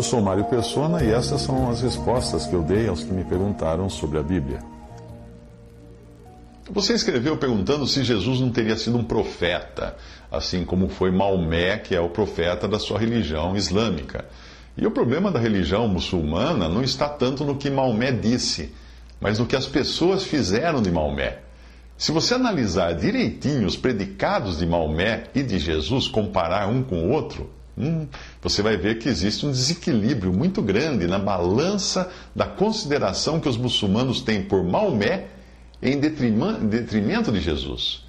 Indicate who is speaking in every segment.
Speaker 1: Eu sou Mário Persona e essas são as respostas que eu dei aos que me perguntaram sobre a Bíblia.
Speaker 2: Você escreveu perguntando se Jesus não teria sido um profeta, assim como foi Maomé, que é o profeta da sua religião islâmica. E o problema da religião muçulmana não está tanto no que Maomé disse, mas no que as pessoas fizeram de Maomé. Se você analisar direitinho os predicados de Maomé e de Jesus, comparar um com o outro, hum, você vai ver que existe um desequilíbrio muito grande na balança da consideração que os muçulmanos têm por Maomé em detrimento de Jesus.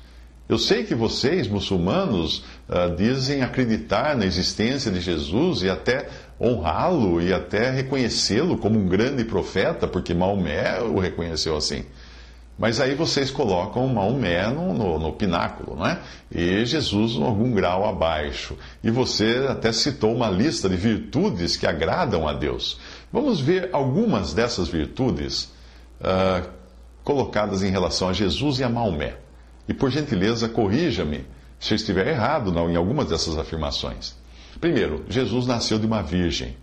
Speaker 2: Eu sei que vocês, muçulmanos, uh, dizem acreditar na existência de Jesus e até honrá-lo e até reconhecê-lo como um grande profeta, porque Maomé o reconheceu assim. Mas aí vocês colocam Maomé no, no, no, pináculo, não é? E Jesus algum grau abaixo. E você até citou uma lista de virtudes que agradam a Deus. Vamos ver algumas dessas virtudes uh, colocadas em relação a Jesus e a Maomé. E por gentileza, corrija-me se eu estiver errado em algumas dessas afirmações. Primeiro, Jesus nasceu de uma virgem,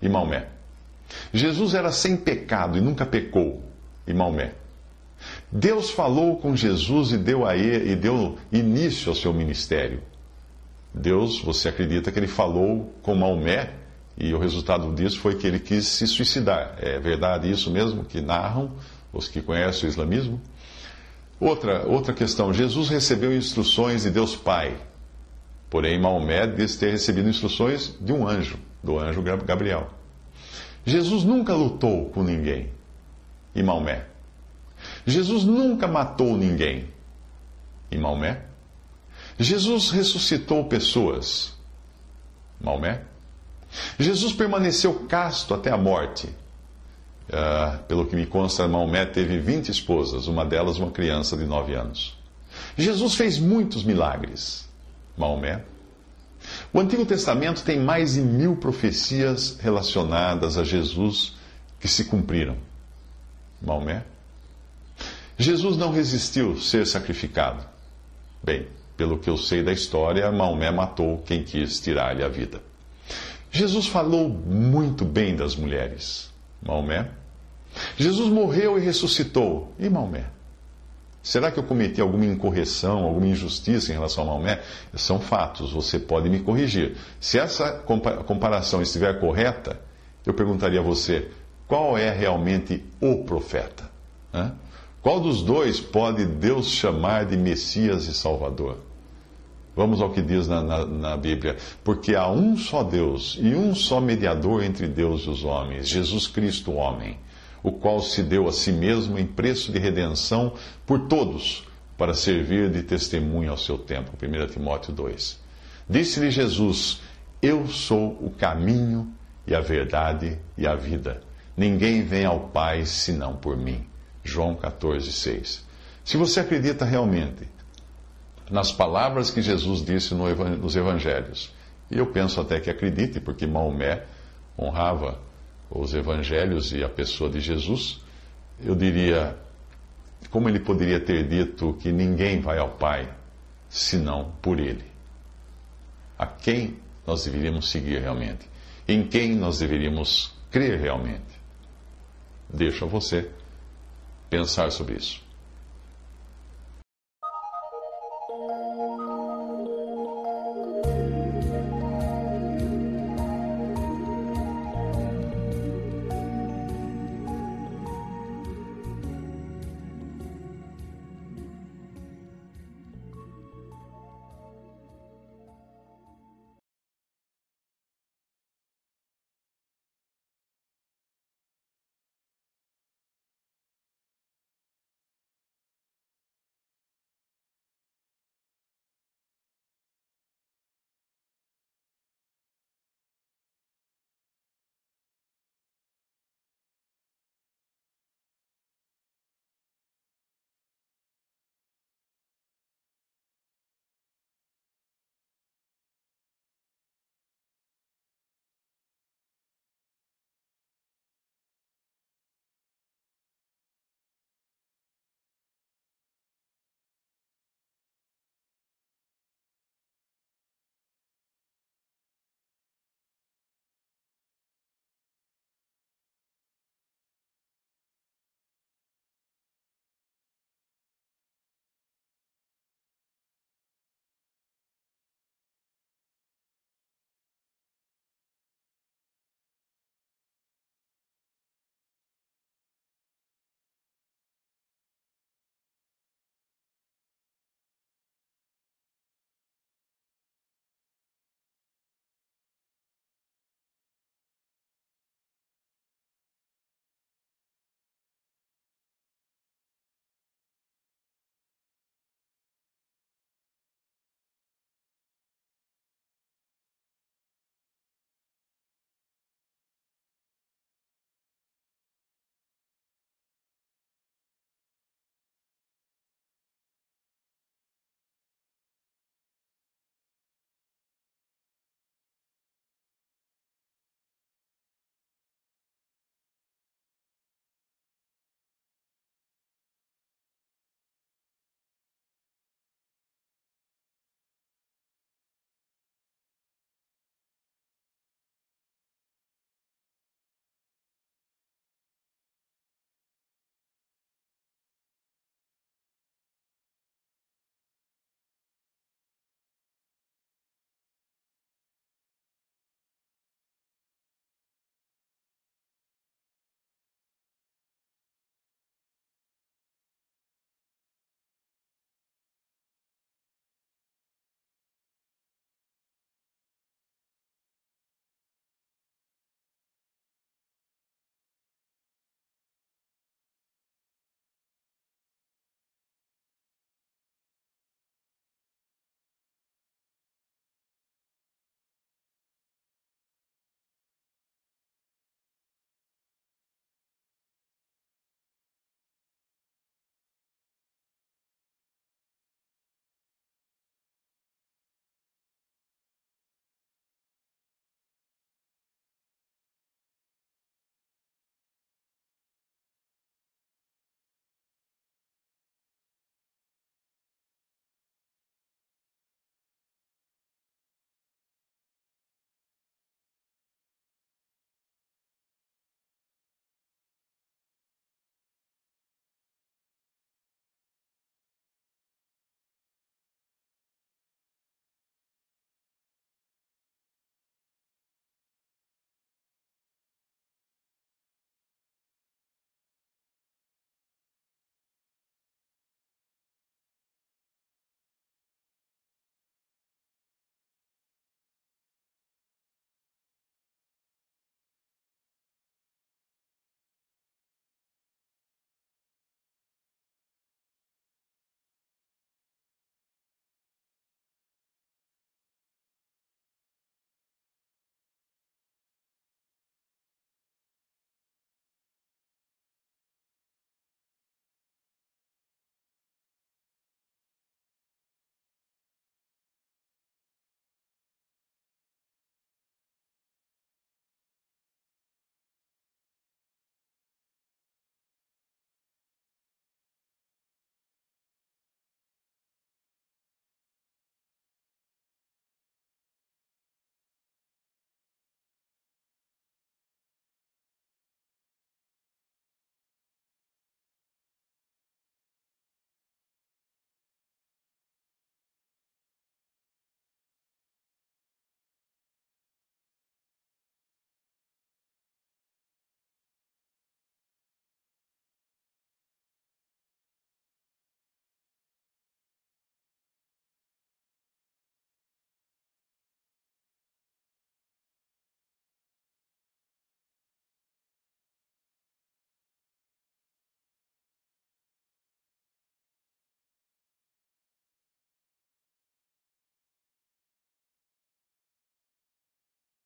Speaker 2: e Maomé. Jesus era sem pecado e nunca pecou, e Maomé. Deus falou com Jesus e deu a ele, e deu início ao seu ministério. Deus, você acredita que ele falou com Maomé e o resultado disso foi que ele quis se suicidar. É verdade isso mesmo que narram os que conhecem o islamismo? Outra, outra questão: Jesus recebeu instruções de Deus Pai. Porém, Maomé diz ter recebido instruções de um anjo, do anjo Gabriel. Jesus nunca lutou com ninguém. E Maomé? Jesus nunca matou ninguém. E Maomé? Jesus ressuscitou pessoas. Maomé? Jesus permaneceu casto até a morte. Uh, pelo que me consta, Maomé teve 20 esposas, uma delas uma criança de 9 anos. Jesus fez muitos milagres. Maomé. O Antigo Testamento tem mais de mil profecias relacionadas a Jesus que se cumpriram. Maomé. Jesus não resistiu ser sacrificado. Bem, pelo que eu sei da história, Maomé matou quem quis tirar-lhe a vida. Jesus falou muito bem das mulheres. Maomé. Jesus morreu e ressuscitou. E Maomé? Será que eu cometi alguma incorreção, alguma injustiça em relação a Maomé? São fatos, você pode me corrigir. Se essa comparação estiver correta, eu perguntaria a você: qual é realmente o profeta? Hã? Qual dos dois pode Deus chamar de Messias e Salvador? Vamos ao que diz na, na, na, Bíblia. Porque há um só Deus e um só mediador entre Deus e os homens, Jesus Cristo, homem, o qual se deu a si mesmo em preço de redenção por todos, para servir de testemunho ao seu tempo. 1 Timóteo 2. Disse-lhe Jesus: Eu sou o caminho e a verdade e a vida. Ninguém vem ao Pai senão por mim. João 14, 6. Se você acredita realmente nas palavras que Jesus disse nos evangelhos. E eu penso até que acredite, porque Maomé honrava os evangelhos e a pessoa de Jesus. Eu diria, como ele poderia ter dito que ninguém vai ao Pai senão por ele? A quem nós deveríamos seguir realmente? Em quem nós deveríamos crer realmente? Deixo a você pensar sobre isso.